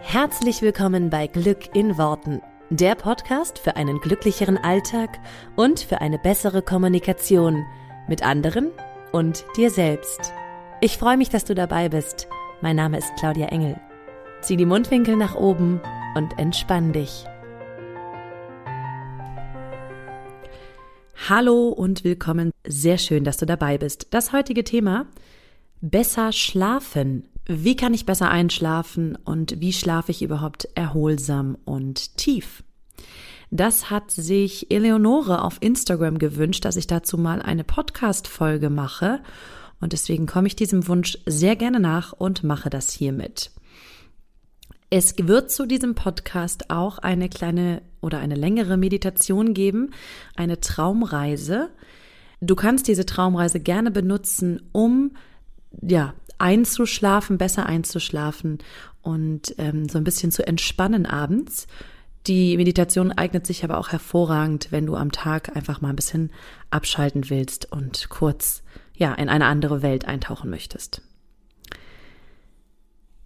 Herzlich willkommen bei Glück in Worten, der Podcast für einen glücklicheren Alltag und für eine bessere Kommunikation mit anderen und dir selbst. Ich freue mich, dass du dabei bist. Mein Name ist Claudia Engel. Zieh die Mundwinkel nach oben und entspann dich. Hallo und willkommen. Sehr schön, dass du dabei bist. Das heutige Thema Besser schlafen. Wie kann ich besser einschlafen und wie schlafe ich überhaupt erholsam und tief? Das hat sich Eleonore auf Instagram gewünscht, dass ich dazu mal eine Podcast-Folge mache. Und deswegen komme ich diesem Wunsch sehr gerne nach und mache das hiermit. Es wird zu diesem Podcast auch eine kleine oder eine längere Meditation geben, eine Traumreise. Du kannst diese Traumreise gerne benutzen, um ja, einzuschlafen, besser einzuschlafen und ähm, so ein bisschen zu entspannen abends. Die Meditation eignet sich aber auch hervorragend, wenn du am Tag einfach mal ein bisschen abschalten willst und kurz ja in eine andere Welt eintauchen möchtest.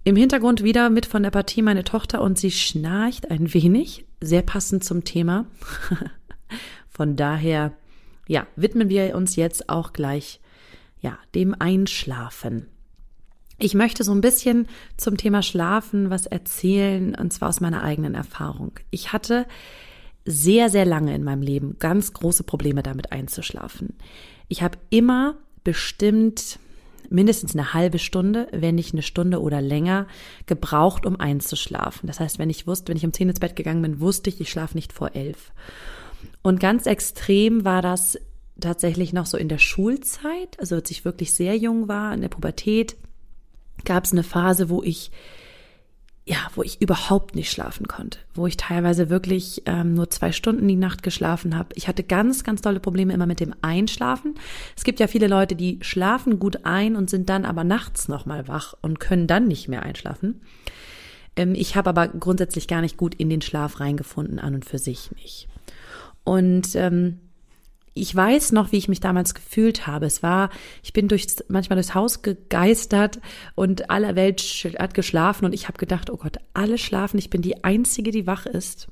Im Hintergrund wieder mit von der Partie meine Tochter und sie schnarcht ein wenig, sehr passend zum Thema. von daher, ja, widmen wir uns jetzt auch gleich ja, dem Einschlafen. Ich möchte so ein bisschen zum Thema Schlafen was erzählen, und zwar aus meiner eigenen Erfahrung. Ich hatte sehr, sehr lange in meinem Leben ganz große Probleme damit einzuschlafen. Ich habe immer bestimmt mindestens eine halbe Stunde, wenn nicht eine Stunde oder länger, gebraucht, um einzuschlafen. Das heißt, wenn ich wusste, wenn ich um zehn ins Bett gegangen bin, wusste ich, ich schlafe nicht vor elf. Und ganz extrem war das tatsächlich noch so in der Schulzeit, also als ich wirklich sehr jung war, in der Pubertät, gab es eine Phase, wo ich ja, wo ich überhaupt nicht schlafen konnte, wo ich teilweise wirklich ähm, nur zwei Stunden die Nacht geschlafen habe. Ich hatte ganz, ganz tolle Probleme immer mit dem Einschlafen. Es gibt ja viele Leute, die schlafen gut ein und sind dann aber nachts nochmal wach und können dann nicht mehr einschlafen. Ähm, ich habe aber grundsätzlich gar nicht gut in den Schlaf reingefunden, an und für sich nicht. Und ähm, ich weiß noch, wie ich mich damals gefühlt habe. Es war, ich bin durch, manchmal durchs Haus gegeistert und aller Welt hat geschlafen und ich habe gedacht, oh Gott, alle schlafen, ich bin die Einzige, die wach ist.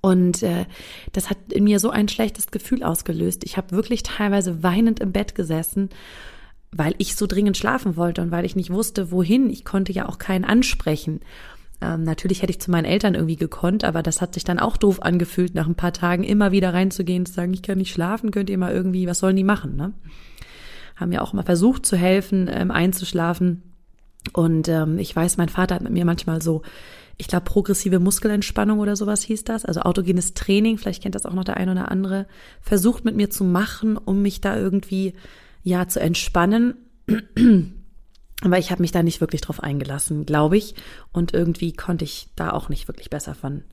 Und äh, das hat in mir so ein schlechtes Gefühl ausgelöst. Ich habe wirklich teilweise weinend im Bett gesessen, weil ich so dringend schlafen wollte und weil ich nicht wusste, wohin. Ich konnte ja auch keinen ansprechen. Ähm, natürlich hätte ich zu meinen Eltern irgendwie gekonnt, aber das hat sich dann auch doof angefühlt, nach ein paar Tagen immer wieder reinzugehen, zu sagen, ich kann nicht schlafen, könnt ihr mal irgendwie, was sollen die machen, ne? Haben ja auch mal versucht zu helfen, ähm, einzuschlafen. Und ähm, ich weiß, mein Vater hat mit mir manchmal so, ich glaube, progressive Muskelentspannung oder sowas hieß das, also autogenes Training, vielleicht kennt das auch noch der ein oder andere, versucht mit mir zu machen, um mich da irgendwie ja zu entspannen. Aber ich habe mich da nicht wirklich drauf eingelassen, glaube ich. Und irgendwie konnte ich da auch nicht wirklich besser von,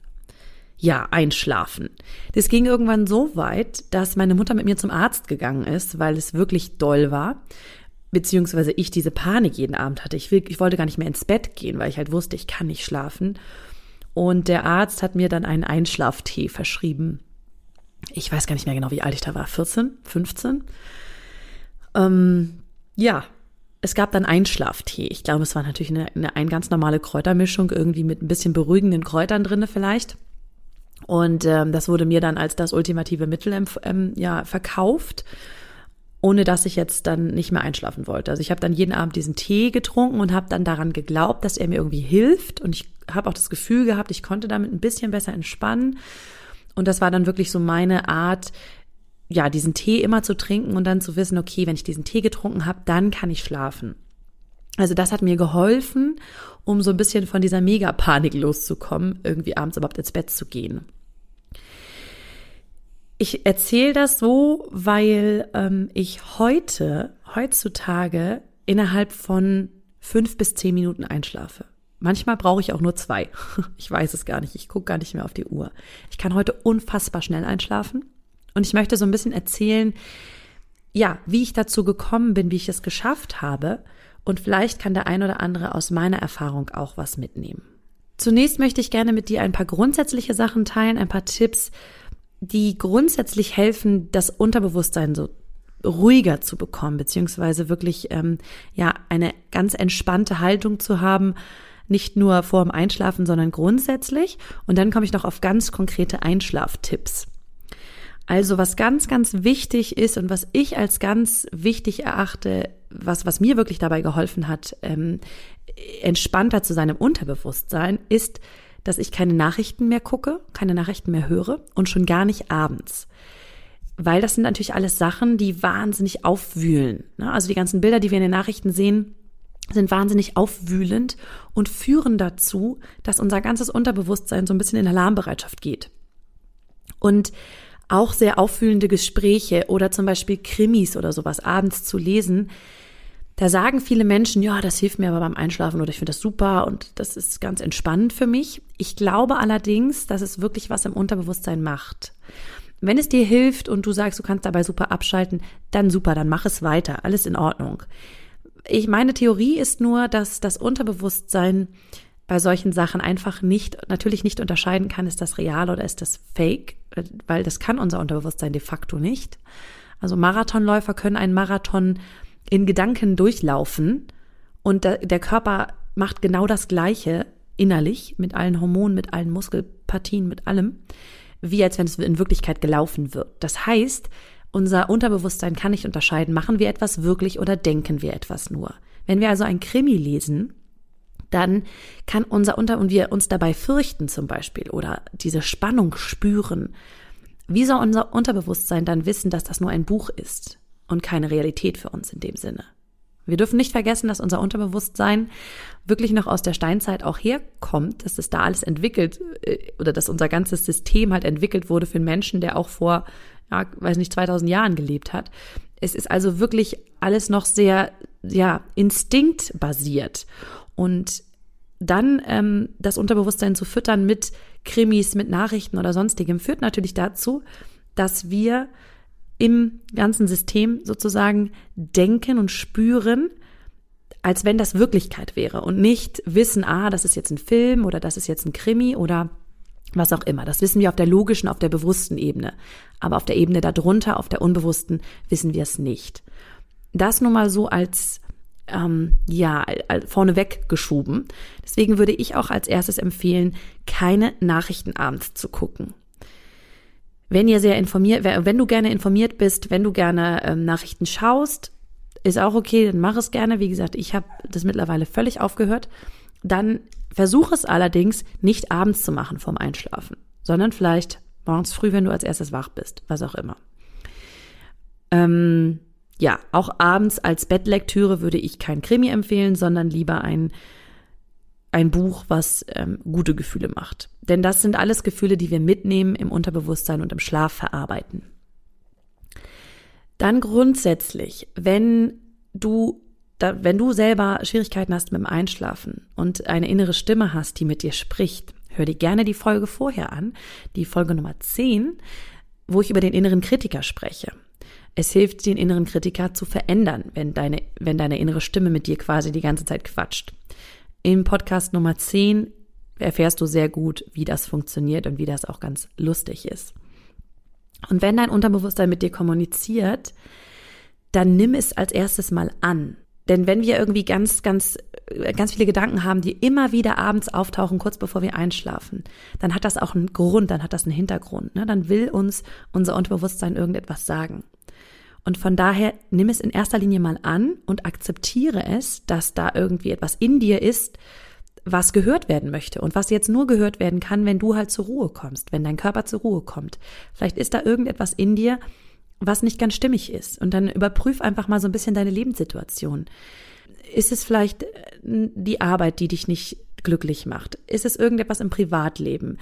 ja, einschlafen. Das ging irgendwann so weit, dass meine Mutter mit mir zum Arzt gegangen ist, weil es wirklich doll war. Beziehungsweise ich diese Panik jeden Abend hatte. Ich, will, ich wollte gar nicht mehr ins Bett gehen, weil ich halt wusste, ich kann nicht schlafen. Und der Arzt hat mir dann einen Einschlaftee verschrieben. Ich weiß gar nicht mehr genau, wie alt ich da war. 14, 15? Ähm, ja, es gab dann Einschlaftee. Ich glaube, es war natürlich eine, eine, eine ganz normale Kräutermischung, irgendwie mit ein bisschen beruhigenden Kräutern drinne vielleicht. Und ähm, das wurde mir dann als das ultimative Mittel ähm, ja, verkauft, ohne dass ich jetzt dann nicht mehr einschlafen wollte. Also ich habe dann jeden Abend diesen Tee getrunken und habe dann daran geglaubt, dass er mir irgendwie hilft. Und ich habe auch das Gefühl gehabt, ich konnte damit ein bisschen besser entspannen. Und das war dann wirklich so meine Art, ja, diesen Tee immer zu trinken und dann zu wissen, okay, wenn ich diesen Tee getrunken habe, dann kann ich schlafen. Also das hat mir geholfen, um so ein bisschen von dieser Megapanik loszukommen, irgendwie abends überhaupt ins Bett zu gehen. Ich erzähle das so, weil ähm, ich heute, heutzutage, innerhalb von fünf bis zehn Minuten einschlafe. Manchmal brauche ich auch nur zwei. Ich weiß es gar nicht. Ich gucke gar nicht mehr auf die Uhr. Ich kann heute unfassbar schnell einschlafen. Und ich möchte so ein bisschen erzählen, ja, wie ich dazu gekommen bin, wie ich es geschafft habe. Und vielleicht kann der ein oder andere aus meiner Erfahrung auch was mitnehmen. Zunächst möchte ich gerne mit dir ein paar grundsätzliche Sachen teilen, ein paar Tipps, die grundsätzlich helfen, das Unterbewusstsein so ruhiger zu bekommen, beziehungsweise wirklich ähm, ja eine ganz entspannte Haltung zu haben, nicht nur vor dem Einschlafen, sondern grundsätzlich. Und dann komme ich noch auf ganz konkrete Einschlaftipps. Also was ganz, ganz wichtig ist und was ich als ganz wichtig erachte, was, was mir wirklich dabei geholfen hat, ähm, entspannter zu seinem Unterbewusstsein, ist, dass ich keine Nachrichten mehr gucke, keine Nachrichten mehr höre und schon gar nicht abends. Weil das sind natürlich alles Sachen, die wahnsinnig aufwühlen. Ne? Also die ganzen Bilder, die wir in den Nachrichten sehen, sind wahnsinnig aufwühlend und führen dazu, dass unser ganzes Unterbewusstsein so ein bisschen in Alarmbereitschaft geht. Und auch sehr aufwühlende Gespräche oder zum Beispiel Krimis oder sowas abends zu lesen, da sagen viele Menschen, ja, das hilft mir aber beim Einschlafen oder ich finde das super und das ist ganz entspannend für mich. Ich glaube allerdings, dass es wirklich was im Unterbewusstsein macht. Wenn es dir hilft und du sagst, du kannst dabei super abschalten, dann super, dann mach es weiter, alles in Ordnung. Ich meine Theorie ist nur, dass das Unterbewusstsein bei solchen Sachen einfach nicht, natürlich nicht unterscheiden kann, ist das real oder ist das fake, weil das kann unser Unterbewusstsein de facto nicht. Also Marathonläufer können einen Marathon in Gedanken durchlaufen und der Körper macht genau das Gleiche innerlich mit allen Hormonen, mit allen Muskelpartien, mit allem, wie als wenn es in Wirklichkeit gelaufen wird. Das heißt, unser Unterbewusstsein kann nicht unterscheiden, machen wir etwas wirklich oder denken wir etwas nur. Wenn wir also ein Krimi lesen, dann kann unser Unter und wir uns dabei fürchten zum Beispiel oder diese Spannung spüren. Wie soll unser Unterbewusstsein dann wissen, dass das nur ein Buch ist und keine Realität für uns in dem Sinne? Wir dürfen nicht vergessen, dass unser Unterbewusstsein wirklich noch aus der Steinzeit auch herkommt, dass es da alles entwickelt äh, oder dass unser ganzes System halt entwickelt wurde für einen Menschen, der auch vor, ja, weiß nicht, 2000 Jahren gelebt hat. Es ist also wirklich alles noch sehr, ja, instinktbasiert. Und dann ähm, das Unterbewusstsein zu füttern mit Krimis, mit Nachrichten oder sonstigem, führt natürlich dazu, dass wir im ganzen System sozusagen denken und spüren, als wenn das Wirklichkeit wäre und nicht wissen, ah, das ist jetzt ein Film oder das ist jetzt ein Krimi oder was auch immer. Das wissen wir auf der logischen, auf der bewussten Ebene. Aber auf der Ebene darunter, auf der unbewussten, wissen wir es nicht. Das nun mal so als ähm, ja, vorneweg geschoben. Deswegen würde ich auch als erstes empfehlen, keine Nachrichten abends zu gucken. Wenn ihr sehr informiert, wenn du gerne informiert bist, wenn du gerne ähm, Nachrichten schaust, ist auch okay, dann mach es gerne. Wie gesagt, ich habe das mittlerweile völlig aufgehört. Dann versuch es allerdings nicht abends zu machen vorm Einschlafen, sondern vielleicht morgens früh, wenn du als erstes wach bist, was auch immer. Ähm, ja, auch abends als Bettlektüre würde ich kein Krimi empfehlen, sondern lieber ein, ein Buch, was ähm, gute Gefühle macht. Denn das sind alles Gefühle, die wir mitnehmen im Unterbewusstsein und im Schlaf verarbeiten. Dann grundsätzlich, wenn du da, wenn du selber Schwierigkeiten hast mit dem Einschlafen und eine innere Stimme hast, die mit dir spricht, hör dir gerne die Folge vorher an, die Folge Nummer 10, wo ich über den inneren Kritiker spreche. Es hilft, den inneren Kritiker zu verändern, wenn deine, wenn deine innere Stimme mit dir quasi die ganze Zeit quatscht. Im Podcast Nummer 10 erfährst du sehr gut, wie das funktioniert und wie das auch ganz lustig ist. Und wenn dein Unterbewusstsein mit dir kommuniziert, dann nimm es als erstes mal an. Denn wenn wir irgendwie ganz, ganz, ganz viele Gedanken haben, die immer wieder abends auftauchen, kurz bevor wir einschlafen, dann hat das auch einen Grund, dann hat das einen Hintergrund. Ne? Dann will uns unser Unterbewusstsein irgendetwas sagen. Und von daher nimm es in erster Linie mal an und akzeptiere es, dass da irgendwie etwas in dir ist, was gehört werden möchte und was jetzt nur gehört werden kann, wenn du halt zur Ruhe kommst, wenn dein Körper zur Ruhe kommt. Vielleicht ist da irgendetwas in dir, was nicht ganz stimmig ist. Und dann überprüf einfach mal so ein bisschen deine Lebenssituation. Ist es vielleicht äh, die Arbeit, die dich nicht glücklich macht? Ist es irgendetwas im Privatleben?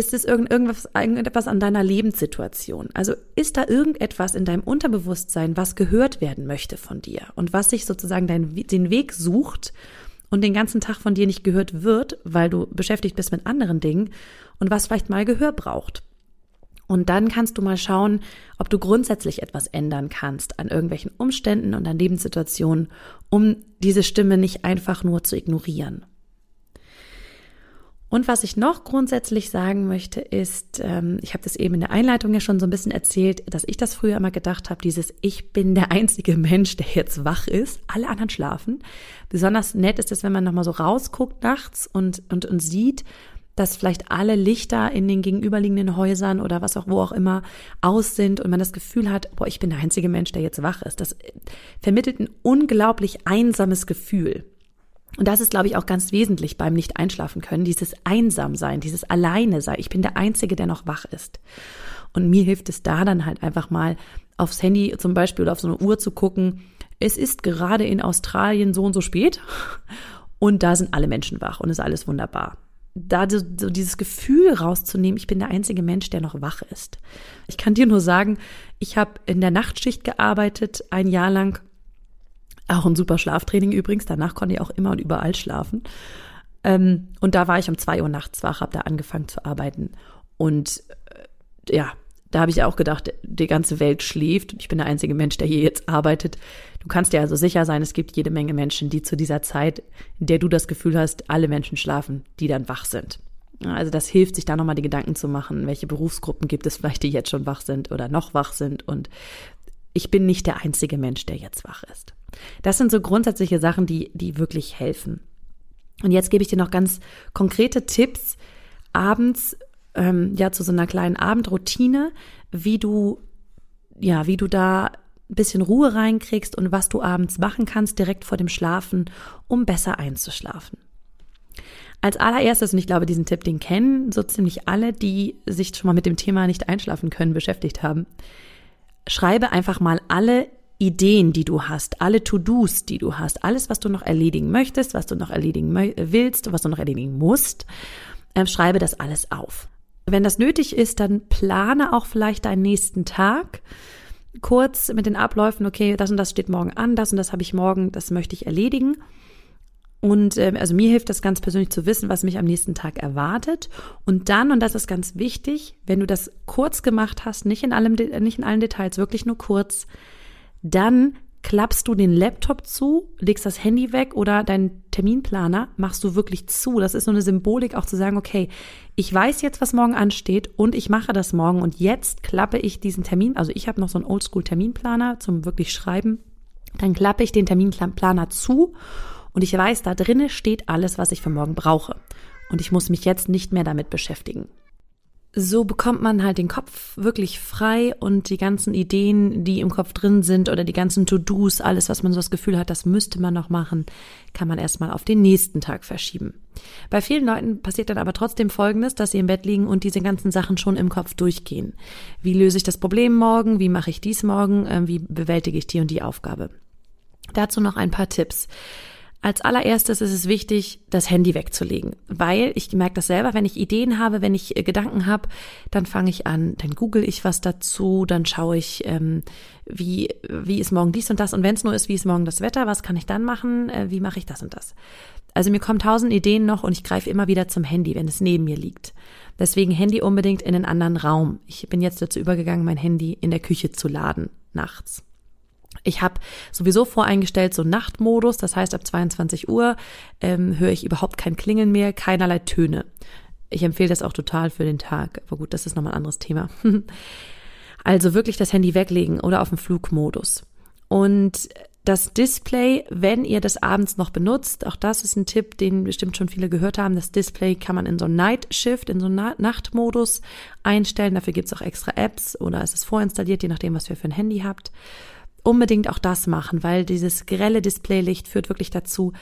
Ist es irgendwas, irgendetwas an deiner Lebenssituation? Also ist da irgendetwas in deinem Unterbewusstsein, was gehört werden möchte von dir und was sich sozusagen dein, den Weg sucht und den ganzen Tag von dir nicht gehört wird, weil du beschäftigt bist mit anderen Dingen und was vielleicht mal Gehör braucht? Und dann kannst du mal schauen, ob du grundsätzlich etwas ändern kannst an irgendwelchen Umständen und an Lebenssituationen, um diese Stimme nicht einfach nur zu ignorieren. Und was ich noch grundsätzlich sagen möchte, ist, ähm, ich habe das eben in der Einleitung ja schon so ein bisschen erzählt, dass ich das früher immer gedacht habe, dieses Ich bin der einzige Mensch, der jetzt wach ist, alle anderen schlafen. Besonders nett ist es, wenn man nochmal so rausguckt nachts und, und, und sieht, dass vielleicht alle Lichter in den gegenüberliegenden Häusern oder was auch wo auch immer aus sind und man das Gefühl hat, boah, ich bin der einzige Mensch, der jetzt wach ist. Das vermittelt ein unglaublich einsames Gefühl. Und das ist, glaube ich, auch ganz wesentlich beim nicht einschlafen können, dieses Einsamsein, dieses Alleine sein. Ich bin der Einzige, der noch wach ist. Und mir hilft es da dann halt einfach mal aufs Handy zum Beispiel oder auf so eine Uhr zu gucken. Es ist gerade in Australien so und so spät und da sind alle Menschen wach und ist alles wunderbar. Da so, so dieses Gefühl rauszunehmen, ich bin der einzige Mensch, der noch wach ist. Ich kann dir nur sagen, ich habe in der Nachtschicht gearbeitet, ein Jahr lang auch ein super Schlaftraining übrigens. Danach konnte ich auch immer und überall schlafen. Ähm, und da war ich um zwei Uhr nachts wach, habe da angefangen zu arbeiten. Und äh, ja, da habe ich auch gedacht, die ganze Welt schläft. Ich bin der einzige Mensch, der hier jetzt arbeitet. Du kannst dir also sicher sein, es gibt jede Menge Menschen, die zu dieser Zeit, in der du das Gefühl hast, alle Menschen schlafen, die dann wach sind. Also das hilft, sich da nochmal die Gedanken zu machen, welche Berufsgruppen gibt es vielleicht, die jetzt schon wach sind oder noch wach sind. Und ich bin nicht der einzige Mensch, der jetzt wach ist. Das sind so grundsätzliche Sachen, die, die wirklich helfen. Und jetzt gebe ich dir noch ganz konkrete Tipps abends, ähm, ja, zu so einer kleinen Abendroutine, wie du, ja, wie du da ein bisschen Ruhe reinkriegst und was du abends machen kannst direkt vor dem Schlafen, um besser einzuschlafen. Als allererstes, und ich glaube, diesen Tipp, den kennen so ziemlich alle, die sich schon mal mit dem Thema nicht einschlafen können, beschäftigt haben. Schreibe einfach mal alle Ideen, die du hast, alle To-Dos, die du hast, alles, was du noch erledigen möchtest, was du noch erledigen willst, was du noch erledigen musst, äh, schreibe das alles auf. Wenn das nötig ist, dann plane auch vielleicht deinen nächsten Tag kurz mit den Abläufen, okay, das und das steht morgen an, das und das habe ich morgen, das möchte ich erledigen. Und äh, also mir hilft das ganz persönlich zu wissen, was mich am nächsten Tag erwartet. Und dann, und das ist ganz wichtig, wenn du das kurz gemacht hast, nicht in allem, nicht in allen Details, wirklich nur kurz, dann klappst du den Laptop zu, legst das Handy weg oder deinen Terminplaner machst du wirklich zu. Das ist so eine Symbolik auch zu sagen, okay, ich weiß jetzt, was morgen ansteht und ich mache das morgen. Und jetzt klappe ich diesen Termin, also ich habe noch so einen Oldschool Terminplaner zum wirklich schreiben, dann klappe ich den Terminplaner zu und ich weiß, da drinnen steht alles, was ich für morgen brauche. Und ich muss mich jetzt nicht mehr damit beschäftigen so bekommt man halt den Kopf wirklich frei und die ganzen Ideen, die im Kopf drin sind oder die ganzen To-Dos, alles, was man so das Gefühl hat, das müsste man noch machen, kann man erstmal auf den nächsten Tag verschieben. Bei vielen Leuten passiert dann aber trotzdem Folgendes, dass sie im Bett liegen und diese ganzen Sachen schon im Kopf durchgehen. Wie löse ich das Problem morgen? Wie mache ich dies morgen? Ähm, wie bewältige ich die und die Aufgabe? Dazu noch ein paar Tipps. Als allererstes ist es wichtig, das Handy wegzulegen, weil ich merke das selber, wenn ich Ideen habe, wenn ich äh, Gedanken habe, dann fange ich an, dann google ich was dazu, dann schaue ich, ähm, wie, wie ist morgen dies und das und wenn es nur ist, wie ist morgen das Wetter, was kann ich dann machen, äh, wie mache ich das und das. Also mir kommen tausend Ideen noch und ich greife immer wieder zum Handy, wenn es neben mir liegt. Deswegen Handy unbedingt in einen anderen Raum. Ich bin jetzt dazu übergegangen, mein Handy in der Küche zu laden, nachts. Ich habe sowieso voreingestellt so Nachtmodus, das heißt ab 22 Uhr ähm, höre ich überhaupt kein Klingeln mehr, keinerlei Töne. Ich empfehle das auch total für den Tag, aber gut, das ist nochmal ein anderes Thema. also wirklich das Handy weglegen oder auf dem Flugmodus. Und das Display, wenn ihr das abends noch benutzt, auch das ist ein Tipp, den bestimmt schon viele gehört haben, das Display kann man in so Night Shift, in so Nachtmodus einstellen. Dafür gibt's auch extra Apps oder es ist vorinstalliert, je nachdem, was ihr für ein Handy habt unbedingt auch das machen, weil dieses grelle Displaylicht führt wirklich dazu,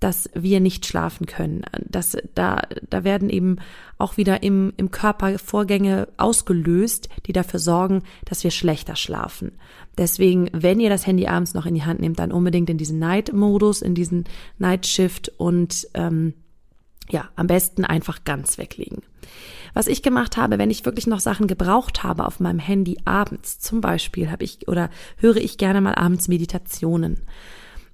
dass wir nicht schlafen können. Das, da, da werden eben auch wieder im, im Körper Vorgänge ausgelöst, die dafür sorgen, dass wir schlechter schlafen. Deswegen, wenn ihr das Handy abends noch in die Hand nehmt, dann unbedingt in diesen Night-Modus, in diesen Night Shift und ähm, ja, am besten einfach ganz weglegen. Was ich gemacht habe, wenn ich wirklich noch Sachen gebraucht habe auf meinem Handy abends, zum Beispiel habe ich oder höre ich gerne mal abends Meditationen.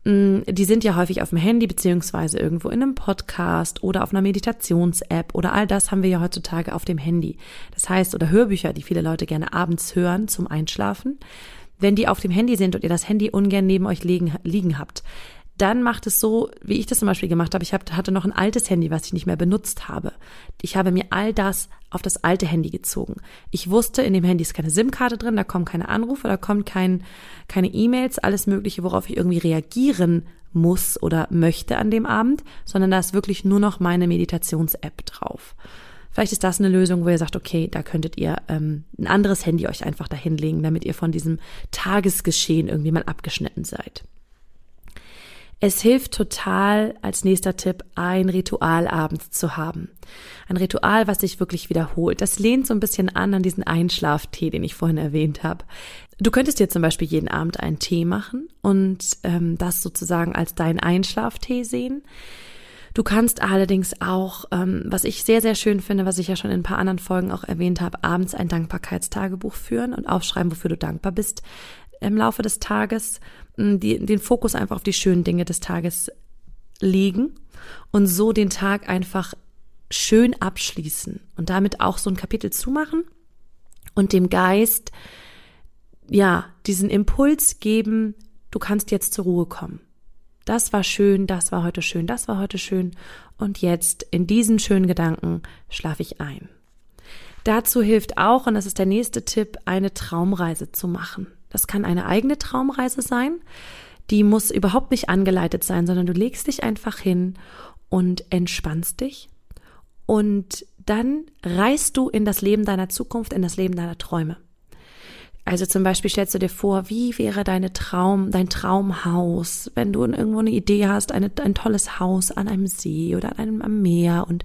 Mm, die sind ja häufig auf dem Handy beziehungsweise irgendwo in einem Podcast oder auf einer Meditations-App oder all das haben wir ja heutzutage auf dem Handy. Das heißt, oder Hörbücher, die viele Leute gerne abends hören zum Einschlafen. Wenn die auf dem Handy sind und ihr das Handy ungern neben euch liegen, liegen habt, dann macht es so, wie ich das zum Beispiel gemacht habe. Ich hatte noch ein altes Handy, was ich nicht mehr benutzt habe. Ich habe mir all das auf das alte Handy gezogen. Ich wusste, in dem Handy ist keine SIM-Karte drin, da kommen keine Anrufe, da kommt kein, keine E-Mails, alles Mögliche, worauf ich irgendwie reagieren muss oder möchte an dem Abend, sondern da ist wirklich nur noch meine Meditations-App drauf. Vielleicht ist das eine Lösung, wo ihr sagt, okay, da könntet ihr ähm, ein anderes Handy euch einfach dahinlegen, damit ihr von diesem Tagesgeschehen irgendwie mal abgeschnitten seid. Es hilft total, als nächster Tipp, ein Ritual abends zu haben. Ein Ritual, was sich wirklich wiederholt. Das lehnt so ein bisschen an an diesen Einschlaftee, den ich vorhin erwähnt habe. Du könntest dir zum Beispiel jeden Abend einen Tee machen und ähm, das sozusagen als deinen Einschlaftee sehen. Du kannst allerdings auch, ähm, was ich sehr, sehr schön finde, was ich ja schon in ein paar anderen Folgen auch erwähnt habe, abends ein Dankbarkeitstagebuch führen und aufschreiben, wofür du dankbar bist im Laufe des Tages die, den Fokus einfach auf die schönen Dinge des Tages legen und so den Tag einfach schön abschließen und damit auch so ein Kapitel zumachen und dem Geist, ja, diesen Impuls geben, du kannst jetzt zur Ruhe kommen. Das war schön, das war heute schön, das war heute schön und jetzt in diesen schönen Gedanken schlafe ich ein. Dazu hilft auch, und das ist der nächste Tipp, eine Traumreise zu machen. Das kann eine eigene Traumreise sein. Die muss überhaupt nicht angeleitet sein, sondern du legst dich einfach hin und entspannst dich. Und dann reist du in das Leben deiner Zukunft, in das Leben deiner Träume. Also zum Beispiel stellst du dir vor, wie wäre deine Traum, dein Traumhaus, wenn du irgendwo eine Idee hast, eine, ein tolles Haus an einem See oder an einem am Meer und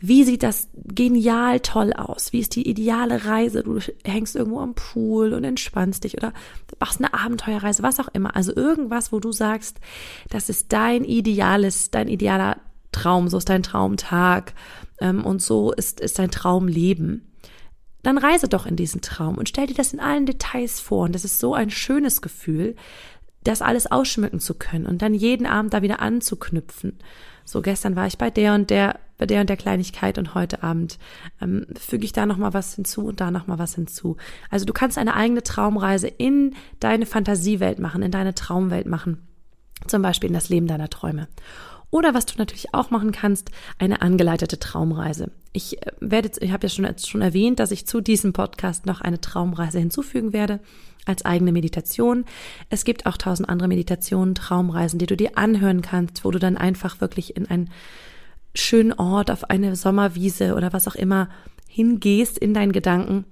wie sieht das genial toll aus? Wie ist die ideale Reise? Du hängst irgendwo am Pool und entspannst dich oder machst eine Abenteuerreise, was auch immer. Also irgendwas, wo du sagst, das ist dein ideales, dein idealer Traum, so ist dein Traumtag ähm, und so ist, ist dein Traumleben dann reise doch in diesen Traum und stell dir das in allen Details vor. Und das ist so ein schönes Gefühl, das alles ausschmücken zu können und dann jeden Abend da wieder anzuknüpfen. So gestern war ich bei der und der, bei der und der Kleinigkeit und heute Abend ähm, füge ich da noch mal was hinzu und da noch mal was hinzu. Also du kannst eine eigene Traumreise in deine Fantasiewelt machen, in deine Traumwelt machen, zum Beispiel in das Leben deiner Träume. Oder was du natürlich auch machen kannst, eine angeleitete Traumreise. Ich äh, werde, ich habe ja schon, schon erwähnt, dass ich zu diesem Podcast noch eine Traumreise hinzufügen werde als eigene Meditation. Es gibt auch tausend andere Meditationen, Traumreisen, die du dir anhören kannst, wo du dann einfach wirklich in einen schönen Ort, auf eine Sommerwiese oder was auch immer hingehst in deinen Gedanken.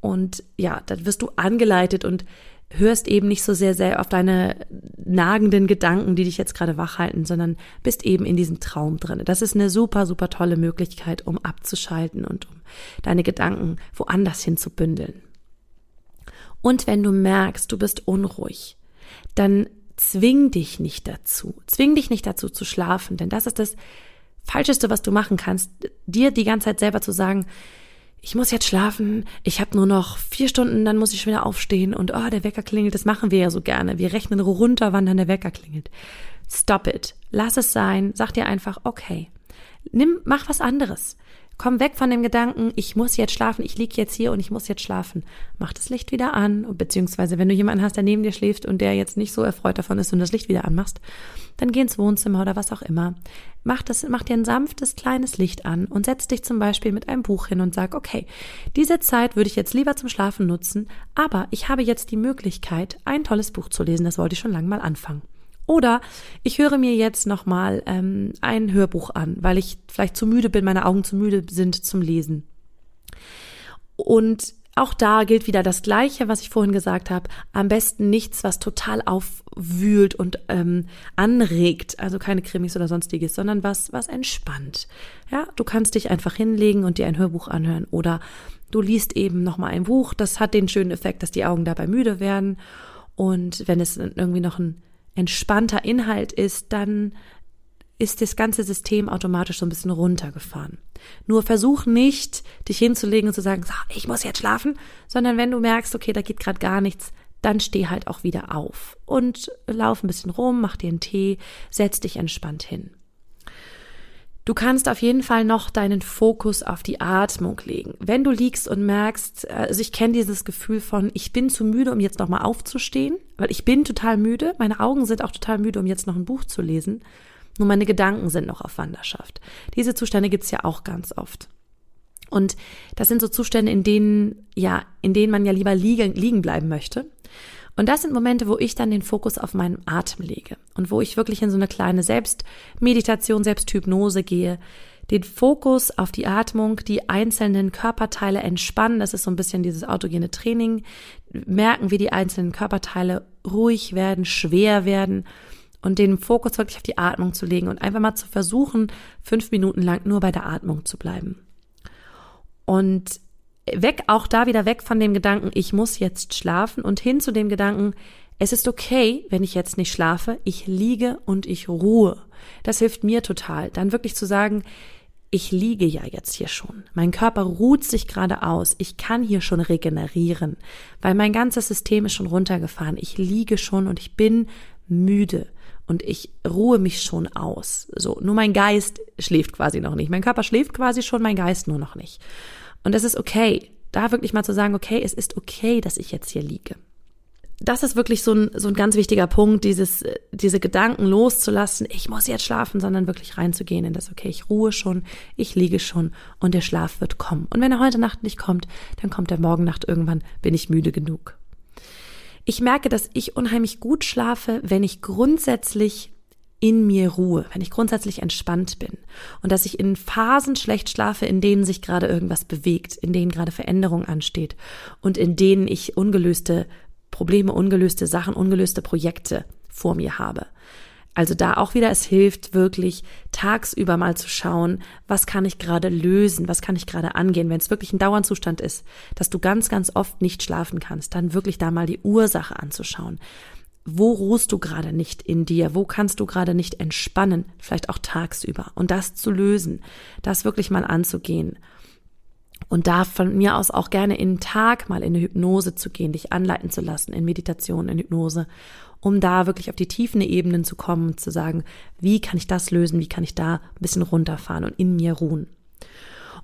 Und ja, dann wirst du angeleitet und hörst eben nicht so sehr, sehr auf deine nagenden Gedanken, die dich jetzt gerade wach halten, sondern bist eben in diesem Traum drin. Das ist eine super, super tolle Möglichkeit, um abzuschalten und um deine Gedanken woanders hin zu bündeln. Und wenn du merkst, du bist unruhig, dann zwing dich nicht dazu. Zwing dich nicht dazu zu schlafen, denn das ist das Falscheste, was du machen kannst, dir die ganze Zeit selber zu sagen, ich muss jetzt schlafen, ich habe nur noch vier Stunden, dann muss ich schon wieder aufstehen und oh, der Wecker klingelt, das machen wir ja so gerne. Wir rechnen runter, wann dann der Wecker klingelt. Stop it. Lass es sein. Sag dir einfach, okay. Nimm, mach was anderes. Komm weg von dem Gedanken, ich muss jetzt schlafen, ich lieg jetzt hier und ich muss jetzt schlafen. Mach das Licht wieder an, beziehungsweise wenn du jemanden hast, der neben dir schläft und der jetzt nicht so erfreut davon ist und das Licht wieder anmachst, dann geh ins Wohnzimmer oder was auch immer. Mach das, mach dir ein sanftes kleines Licht an und setz dich zum Beispiel mit einem Buch hin und sag, okay, diese Zeit würde ich jetzt lieber zum Schlafen nutzen, aber ich habe jetzt die Möglichkeit, ein tolles Buch zu lesen, das wollte ich schon lange mal anfangen. Oder ich höre mir jetzt nochmal ähm, ein Hörbuch an, weil ich vielleicht zu müde bin, meine Augen zu müde sind zum Lesen. Und auch da gilt wieder das Gleiche, was ich vorhin gesagt habe. Am besten nichts, was total aufwühlt und ähm, anregt. Also keine Krimis oder sonstiges, sondern was, was entspannt. Ja, du kannst dich einfach hinlegen und dir ein Hörbuch anhören oder du liest eben nochmal ein Buch. Das hat den schönen Effekt, dass die Augen dabei müde werden. Und wenn es irgendwie noch ein entspannter Inhalt ist, dann ist das ganze System automatisch so ein bisschen runtergefahren. Nur versuch nicht, dich hinzulegen und zu sagen, so, ich muss jetzt schlafen, sondern wenn du merkst, okay, da geht gerade gar nichts, dann steh halt auch wieder auf und lauf ein bisschen rum, mach dir einen Tee, setz dich entspannt hin. Du kannst auf jeden Fall noch deinen Fokus auf die Atmung legen. Wenn du liegst und merkst, also ich kenne dieses Gefühl von, ich bin zu müde, um jetzt nochmal aufzustehen, weil ich bin total müde, meine Augen sind auch total müde, um jetzt noch ein Buch zu lesen, nur meine Gedanken sind noch auf Wanderschaft. Diese Zustände gibt's ja auch ganz oft. Und das sind so Zustände, in denen, ja, in denen man ja lieber liegen, liegen bleiben möchte. Und das sind Momente, wo ich dann den Fokus auf meinen Atem lege und wo ich wirklich in so eine kleine Selbstmeditation, Selbsthypnose gehe, den Fokus auf die Atmung, die einzelnen Körperteile entspannen. Das ist so ein bisschen dieses autogene Training. Merken, wie die einzelnen Körperteile ruhig werden, schwer werden und den Fokus wirklich auf die Atmung zu legen und einfach mal zu versuchen, fünf Minuten lang nur bei der Atmung zu bleiben. Und weg, auch da wieder weg von dem Gedanken, ich muss jetzt schlafen und hin zu dem Gedanken, es ist okay, wenn ich jetzt nicht schlafe, ich liege und ich ruhe. Das hilft mir total. Dann wirklich zu sagen, ich liege ja jetzt hier schon. Mein Körper ruht sich gerade aus. Ich kann hier schon regenerieren, weil mein ganzes System ist schon runtergefahren. Ich liege schon und ich bin müde und ich ruhe mich schon aus. So, nur mein Geist schläft quasi noch nicht. Mein Körper schläft quasi schon, mein Geist nur noch nicht. Und das ist okay. Da wirklich mal zu sagen, okay, es ist okay, dass ich jetzt hier liege. Das ist wirklich so ein, so ein ganz wichtiger Punkt, dieses, diese Gedanken loszulassen, ich muss jetzt schlafen, sondern wirklich reinzugehen in das, okay, ich ruhe schon, ich liege schon und der Schlaf wird kommen. Und wenn er heute Nacht nicht kommt, dann kommt er morgen Nacht irgendwann, bin ich müde genug. Ich merke, dass ich unheimlich gut schlafe, wenn ich grundsätzlich in mir Ruhe, wenn ich grundsätzlich entspannt bin und dass ich in Phasen schlecht schlafe, in denen sich gerade irgendwas bewegt, in denen gerade Veränderung ansteht und in denen ich ungelöste Probleme, ungelöste Sachen, ungelöste Projekte vor mir habe. Also da auch wieder, es hilft wirklich tagsüber mal zu schauen, was kann ich gerade lösen, was kann ich gerade angehen. Wenn es wirklich ein Dauerzustand ist, dass du ganz, ganz oft nicht schlafen kannst, dann wirklich da mal die Ursache anzuschauen. Wo ruhst du gerade nicht in dir? Wo kannst du gerade nicht entspannen? Vielleicht auch tagsüber. Und das zu lösen, das wirklich mal anzugehen. Und da von mir aus auch gerne in den Tag mal in eine Hypnose zu gehen, dich anleiten zu lassen, in Meditation, in Hypnose um da wirklich auf die tiefen Ebenen zu kommen und zu sagen, wie kann ich das lösen, wie kann ich da ein bisschen runterfahren und in mir ruhen.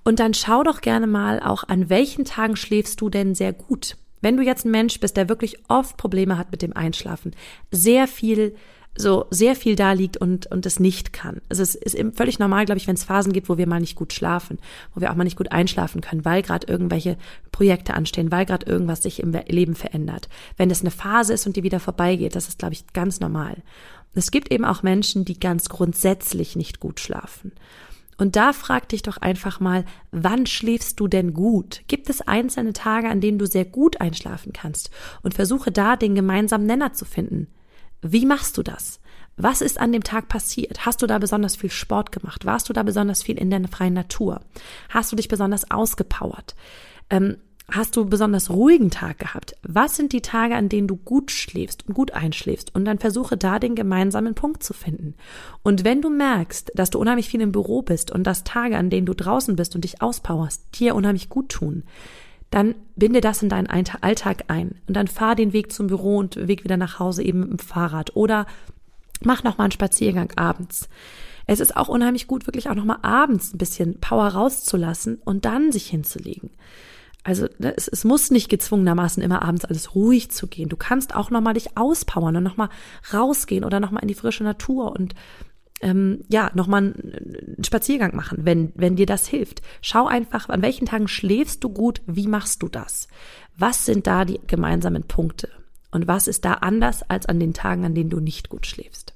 Und dann schau doch gerne mal auch, an welchen Tagen schläfst du denn sehr gut. Wenn du jetzt ein Mensch bist, der wirklich oft Probleme hat mit dem Einschlafen, sehr viel so sehr viel da liegt und, und es nicht kann. Also es ist völlig normal, glaube ich, wenn es Phasen gibt, wo wir mal nicht gut schlafen, wo wir auch mal nicht gut einschlafen können, weil gerade irgendwelche Projekte anstehen, weil gerade irgendwas sich im Leben verändert. Wenn es eine Phase ist und die wieder vorbeigeht, das ist, glaube ich, ganz normal. es gibt eben auch Menschen, die ganz grundsätzlich nicht gut schlafen. Und da frag dich doch einfach mal, wann schläfst du denn gut? Gibt es einzelne Tage, an denen du sehr gut einschlafen kannst? Und versuche da den gemeinsamen Nenner zu finden. Wie machst du das? Was ist an dem Tag passiert? Hast du da besonders viel Sport gemacht? Warst du da besonders viel in der freien Natur? Hast du dich besonders ausgepowert? Ähm, hast du besonders ruhigen Tag gehabt? Was sind die Tage, an denen du gut schläfst und gut einschläfst? Und dann versuche da den gemeinsamen Punkt zu finden. Und wenn du merkst, dass du unheimlich viel im Büro bist und dass Tage, an denen du draußen bist und dich auspowerst, dir unheimlich gut tun, dann binde das in deinen Alltag ein und dann fahr den Weg zum Büro und Weg wieder nach Hause eben mit dem Fahrrad oder mach noch mal einen Spaziergang abends. Es ist auch unheimlich gut, wirklich auch noch mal abends ein bisschen Power rauszulassen und dann sich hinzulegen. Also ne, es, es muss nicht gezwungenermaßen immer abends alles ruhig zu gehen. Du kannst auch noch mal dich auspowern und noch mal rausgehen oder noch mal in die frische Natur und ähm, ja, nochmal einen Spaziergang machen, wenn, wenn dir das hilft. Schau einfach, an welchen Tagen schläfst du gut, wie machst du das? Was sind da die gemeinsamen Punkte? Und was ist da anders als an den Tagen, an denen du nicht gut schläfst?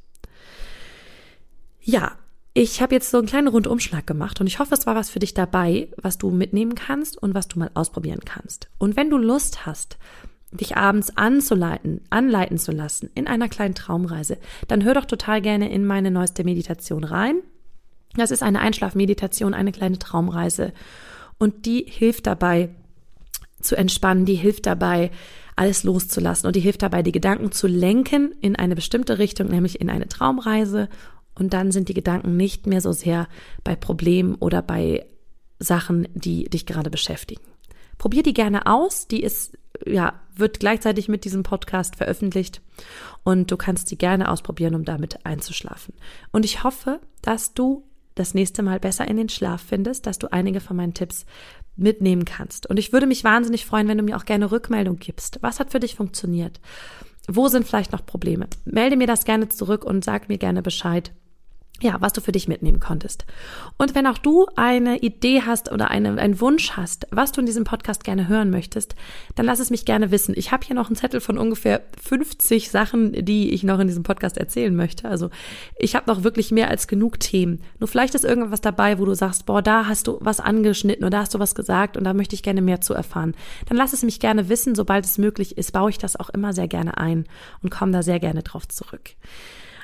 Ja, ich habe jetzt so einen kleinen Rundumschlag gemacht und ich hoffe, es war was für dich dabei, was du mitnehmen kannst und was du mal ausprobieren kannst. Und wenn du Lust hast, dich abends anzuleiten, anleiten zu lassen in einer kleinen Traumreise, dann hör doch total gerne in meine neueste Meditation rein. Das ist eine Einschlafmeditation, eine kleine Traumreise. Und die hilft dabei zu entspannen, die hilft dabei, alles loszulassen und die hilft dabei, die Gedanken zu lenken in eine bestimmte Richtung, nämlich in eine Traumreise. Und dann sind die Gedanken nicht mehr so sehr bei Problemen oder bei Sachen, die dich gerade beschäftigen. Probier die gerne aus. Die ist, ja, wird gleichzeitig mit diesem Podcast veröffentlicht. Und du kannst die gerne ausprobieren, um damit einzuschlafen. Und ich hoffe, dass du das nächste Mal besser in den Schlaf findest, dass du einige von meinen Tipps mitnehmen kannst. Und ich würde mich wahnsinnig freuen, wenn du mir auch gerne Rückmeldung gibst. Was hat für dich funktioniert? Wo sind vielleicht noch Probleme? Melde mir das gerne zurück und sag mir gerne Bescheid ja, was du für dich mitnehmen konntest. Und wenn auch du eine Idee hast oder eine, einen Wunsch hast, was du in diesem Podcast gerne hören möchtest, dann lass es mich gerne wissen. Ich habe hier noch einen Zettel von ungefähr 50 Sachen, die ich noch in diesem Podcast erzählen möchte. Also ich habe noch wirklich mehr als genug Themen. Nur vielleicht ist irgendwas dabei, wo du sagst, boah, da hast du was angeschnitten oder da hast du was gesagt und da möchte ich gerne mehr zu erfahren. Dann lass es mich gerne wissen. Sobald es möglich ist, baue ich das auch immer sehr gerne ein und komme da sehr gerne drauf zurück.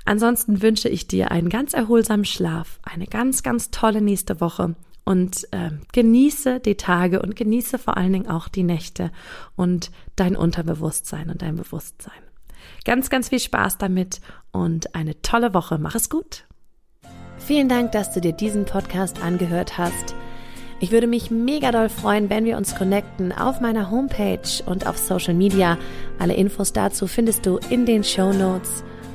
Ansonsten wünsche ich dir einen ganz erholsamen Schlaf, eine ganz, ganz tolle nächste Woche und äh, genieße die Tage und genieße vor allen Dingen auch die Nächte und dein Unterbewusstsein und dein Bewusstsein. Ganz, ganz viel Spaß damit und eine tolle Woche. Mach es gut. Vielen Dank, dass du dir diesen Podcast angehört hast. Ich würde mich mega doll freuen, wenn wir uns connecten auf meiner Homepage und auf Social Media. Alle Infos dazu findest du in den Show Notes.